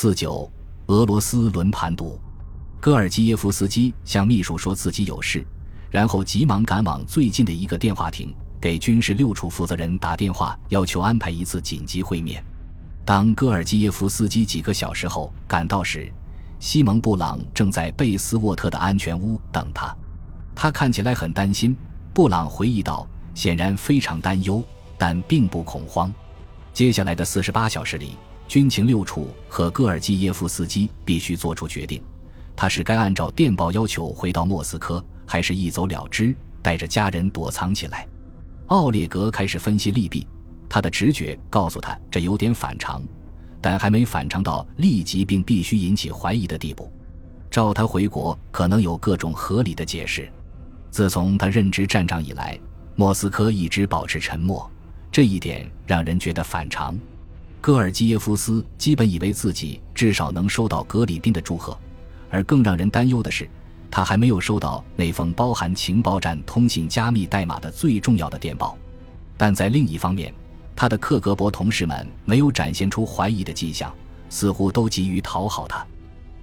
四九，俄罗斯轮盘赌。戈尔基耶夫斯基向秘书说自己有事，然后急忙赶往最近的一个电话亭，给军事六处负责人打电话，要求安排一次紧急会面。当戈尔基耶夫斯基几个小时后赶到时，西蒙·布朗正在贝斯沃特的安全屋等他。他看起来很担心。布朗回忆道：“显然非常担忧，但并不恐慌。接下来的四十八小时里，军情六处和戈尔基耶夫斯基必须做出决定。”他是该按照电报要求回到莫斯科，还是一走了之，带着家人躲藏起来？奥列格开始分析利弊，他的直觉告诉他这有点反常，但还没反常到立即并必须引起怀疑的地步。召他回国可能有各种合理的解释。自从他任职站长以来，莫斯科一直保持沉默，这一点让人觉得反常。戈尔基耶夫斯基本以为自己至少能收到格里宾的祝贺。而更让人担忧的是，他还没有收到那封包含情报站通信加密代码的最重要的电报。但在另一方面，他的克格勃同事们没有展现出怀疑的迹象，似乎都急于讨好他。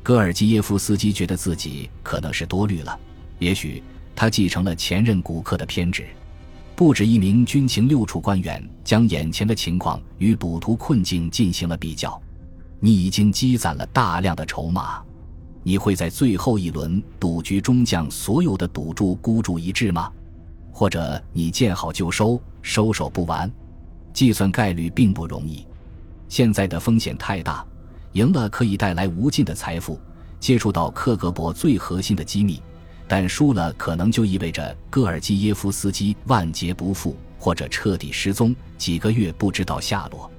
戈尔基耶夫斯基觉得自己可能是多虑了，也许他继承了前任古克的偏执。不止一名军情六处官员将眼前的情况与赌徒困境进行了比较。你已经积攒了大量的筹码。你会在最后一轮赌局中将所有的赌注孤注一掷吗？或者你见好就收，收手不玩？计算概率并不容易。现在的风险太大，赢了可以带来无尽的财富，接触到克格勃最核心的机密；但输了可能就意味着戈尔基耶夫斯基万劫不复，或者彻底失踪，几个月不知道下落。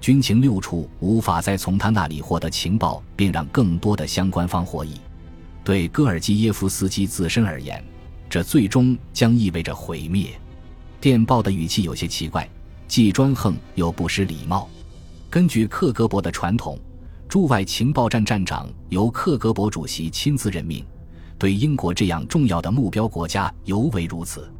军情六处无法再从他那里获得情报，并让更多的相关方获益。对戈尔基耶夫斯基自身而言，这最终将意味着毁灭。电报的语气有些奇怪，既专横又不失礼貌。根据克格勃的传统，驻外情报站站长由克格勃主席亲自任命，对英国这样重要的目标国家尤为如此。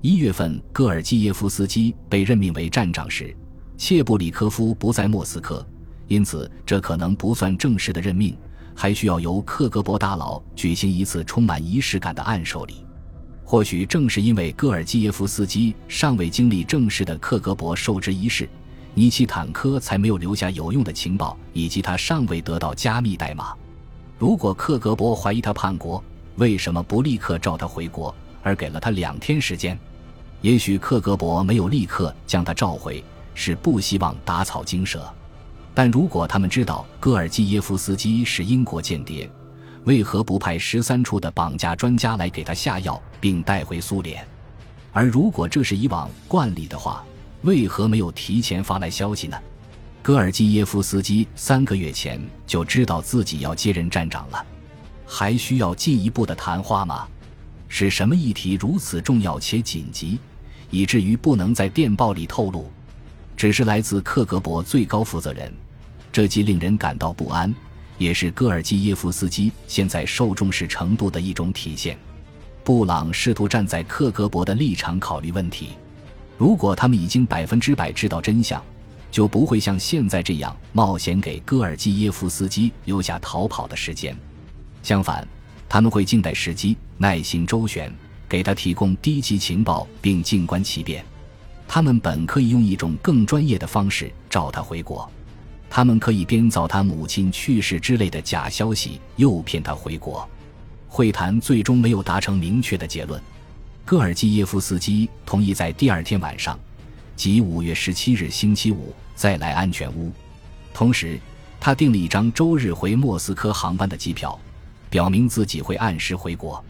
一月份，戈尔基耶夫斯基被任命为站长时。切布里科夫不在莫斯科，因此这可能不算正式的任命，还需要由克格勃大佬举行一次充满仪式感的暗授礼。或许正是因为戈尔基耶夫斯基尚未经历正式的克格勃授职仪式，尼奇坦科才没有留下有用的情报，以及他尚未得到加密代码。如果克格勃怀疑他叛国，为什么不立刻召他回国，而给了他两天时间？也许克格勃没有立刻将他召回。是不希望打草惊蛇，但如果他们知道戈尔基耶夫斯基是英国间谍，为何不派十三处的绑架专家来给他下药并带回苏联？而如果这是以往惯例的话，为何没有提前发来消息呢？戈尔基耶夫斯基三个月前就知道自己要接任站长了，还需要进一步的谈话吗？是什么议题如此重要且紧急，以至于不能在电报里透露？只是来自克格勃最高负责人，这既令人感到不安，也是戈尔基耶夫斯基现在受重视程度的一种体现。布朗试图站在克格勃的立场考虑问题。如果他们已经百分之百知道真相，就不会像现在这样冒险给戈尔基耶夫斯基留下逃跑的时间。相反，他们会静待时机，耐心周旋，给他提供低级情报，并静观其变。他们本可以用一种更专业的方式召他回国，他们可以编造他母亲去世之类的假消息，诱骗他回国。会谈最终没有达成明确的结论。戈尔基耶夫斯基同意在第二天晚上，即五月十七日星期五再来安全屋。同时，他订了一张周日回莫斯科航班的机票，表明自己会按时回国。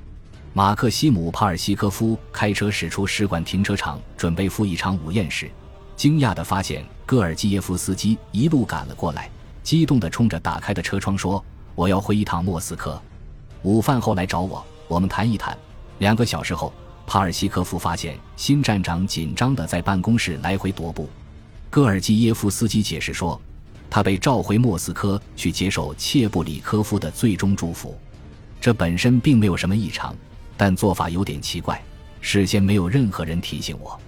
马克西姆·帕尔西科夫开车驶出使馆停车场，准备赴一场午宴时，惊讶地发现戈尔基耶夫斯基一路赶了过来，激动地冲着打开的车窗说：“我要回一趟莫斯科，午饭后来找我，我们谈一谈。”两个小时后，帕尔西科夫发现新站长紧张地在办公室来回踱步。戈尔基耶夫斯基解释说，他被召回莫斯科去接受切布里科夫的最终祝福，这本身并没有什么异常。但做法有点奇怪，事先没有任何人提醒我，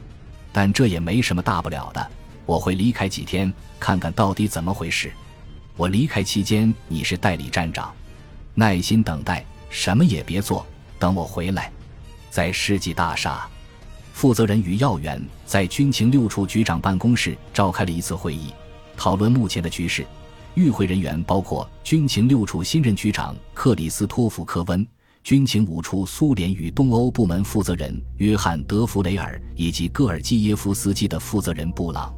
但这也没什么大不了的。我会离开几天，看看到底怎么回事。我离开期间，你是代理站长，耐心等待，什么也别做，等我回来。在世纪大厦，负责人与要员在军情六处局长办公室召开了一次会议，讨论目前的局势。与会人员包括军情六处新任局长克里斯托弗·科温、军情五处苏联与东欧部门负责人约翰·德弗雷尔以及戈尔基耶夫斯基的负责人布朗。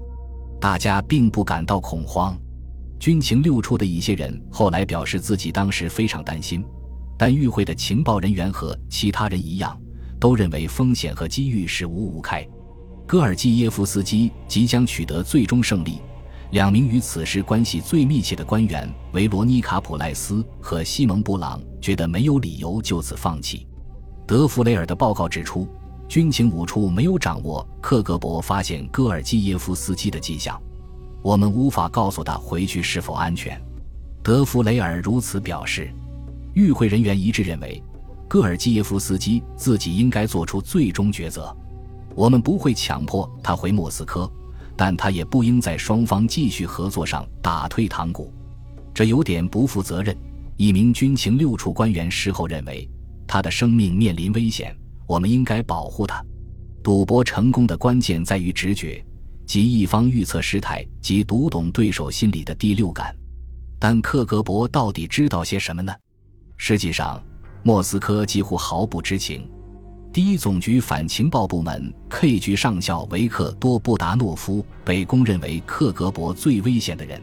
大家并不感到恐慌。军情六处的一些人后来表示自己当时非常担心，但与会的情报人员和其他人一样，都认为风险和机遇是五五开。戈尔基耶夫斯基即将取得最终胜利。两名与此事关系最密切的官员维罗妮卡·普赖斯和西蒙·布朗觉得没有理由就此放弃。德弗雷尔的报告指出，军情五处没有掌握克格勃发现戈尔基耶夫斯基的迹象，我们无法告诉他回去是否安全。德弗雷尔如此表示。与会人员一致认为，戈尔基耶夫斯基自己应该做出最终抉择。我们不会强迫他回莫斯科。但他也不应在双方继续合作上打退堂鼓，这有点不负责任。一名军情六处官员事后认为，他的生命面临危险，我们应该保护他。赌博成功的关键在于直觉，即一方预测失态及读懂对手心里的第六感。但克格勃到底知道些什么呢？实际上，莫斯科几乎毫不知情。第一总局反情报部门 K 局上校维克多·布达诺夫被公认为克格勃最危险的人。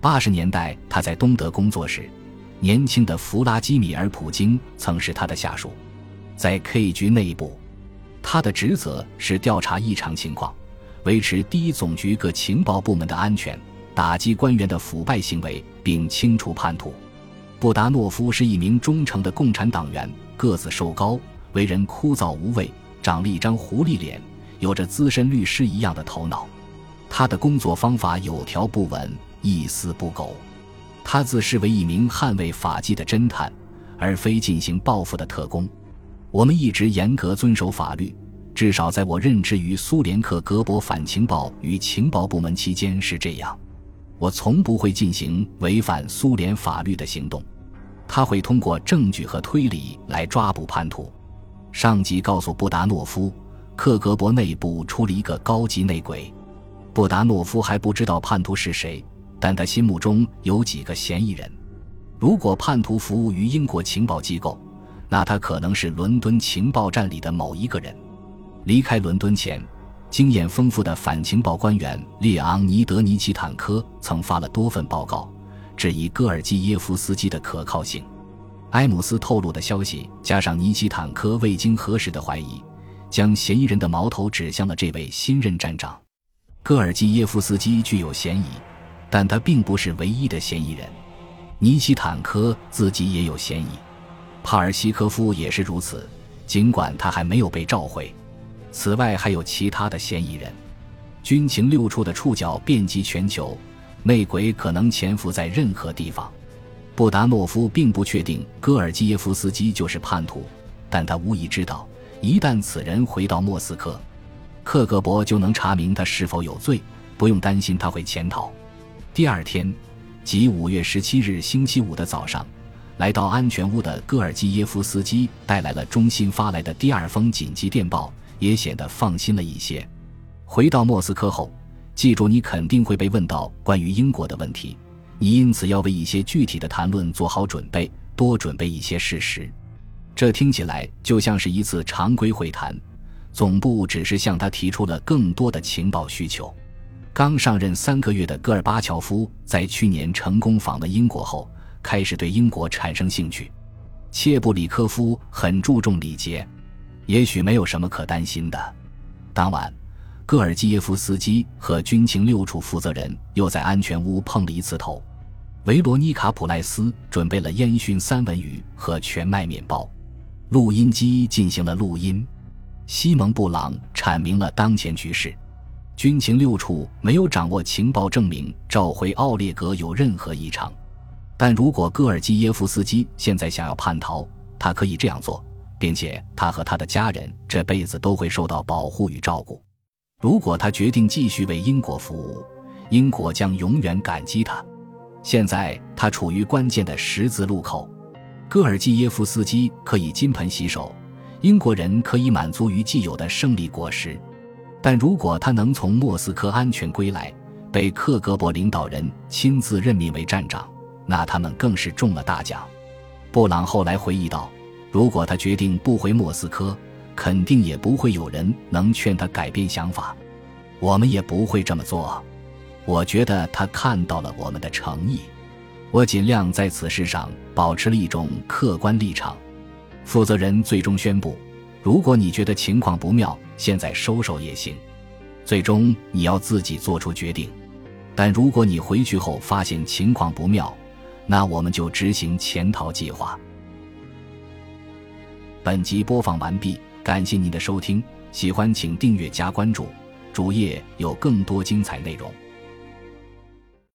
八十年代，他在东德工作时，年轻的弗拉基米尔·普京曾是他的下属。在 K 局内部，他的职责是调查异常情况，维持第一总局各情报部门的安全，打击官员的腐败行为，并清除叛徒。布达诺夫是一名忠诚的共产党员，个子瘦高。为人枯燥无味，长了一张狐狸脸，有着资深律师一样的头脑。他的工作方法有条不紊，一丝不苟。他自视为一名捍卫法纪的侦探，而非进行报复的特工。我们一直严格遵守法律，至少在我任职于苏联克格勃反情报与情报部门期间是这样。我从不会进行违反苏联法律的行动。他会通过证据和推理来抓捕叛徒。上级告诉布达诺夫，克格勃内部出了一个高级内鬼。布达诺夫还不知道叛徒是谁，但他心目中有几个嫌疑人。如果叛徒服务于英国情报机构，那他可能是伦敦情报站里的某一个人。离开伦敦前，经验丰富的反情报官员列昂尼德·尼奇坦科曾发了多份报告，质疑戈尔基耶夫斯基的可靠性。埃姆斯透露的消息，加上尼基坦科未经核实的怀疑，将嫌疑人的矛头指向了这位新任站长。戈尔基耶夫斯基具有嫌疑，但他并不是唯一的嫌疑人。尼基坦科自己也有嫌疑，帕尔西科夫也是如此，尽管他还没有被召回。此外，还有其他的嫌疑人。军情六处的触角遍及全球，内鬼可能潜伏在任何地方。布达诺夫并不确定戈尔基耶夫斯基就是叛徒，但他无疑知道，一旦此人回到莫斯科，克格勃就能查明他是否有罪，不用担心他会潜逃。第二天，即五月十七日星期五的早上，来到安全屋的戈尔基耶夫斯基带来了中心发来的第二封紧急电报，也显得放心了一些。回到莫斯科后，记住你肯定会被问到关于英国的问题。你因此要为一些具体的谈论做好准备，多准备一些事实。这听起来就像是一次常规会谈，总部只是向他提出了更多的情报需求。刚上任三个月的戈尔巴乔夫在去年成功访问英国后，开始对英国产生兴趣。切布里科夫很注重礼节，也许没有什么可担心的。当晚。戈尔基耶夫斯基和军情六处负责人又在安全屋碰了一次头。维罗妮卡·普赖斯准备了烟熏三文鱼和全麦面包，录音机进行了录音。西蒙·布朗阐明了当前局势：军情六处没有掌握情报证明召回奥列格有任何异常，但如果戈尔基耶夫斯基现在想要叛逃，他可以这样做，并且他和他的家人这辈子都会受到保护与照顾。如果他决定继续为英国服务，英国将永远感激他。现在他处于关键的十字路口。戈尔基耶夫斯基可以金盆洗手，英国人可以满足于既有的胜利果实，但如果他能从莫斯科安全归来，被克格勃领导人亲自任命为站长，那他们更是中了大奖。布朗后来回忆道：“如果他决定不回莫斯科，肯定也不会有人能劝他改变想法，我们也不会这么做。我觉得他看到了我们的诚意。”我尽量在此事上保持了一种客观立场。负责人最终宣布：如果你觉得情况不妙，现在收手也行。最终你要自己做出决定。但如果你回去后发现情况不妙，那我们就执行潜逃计划。本集播放完毕，感谢您的收听。喜欢请订阅加关注，主页有更多精彩内容。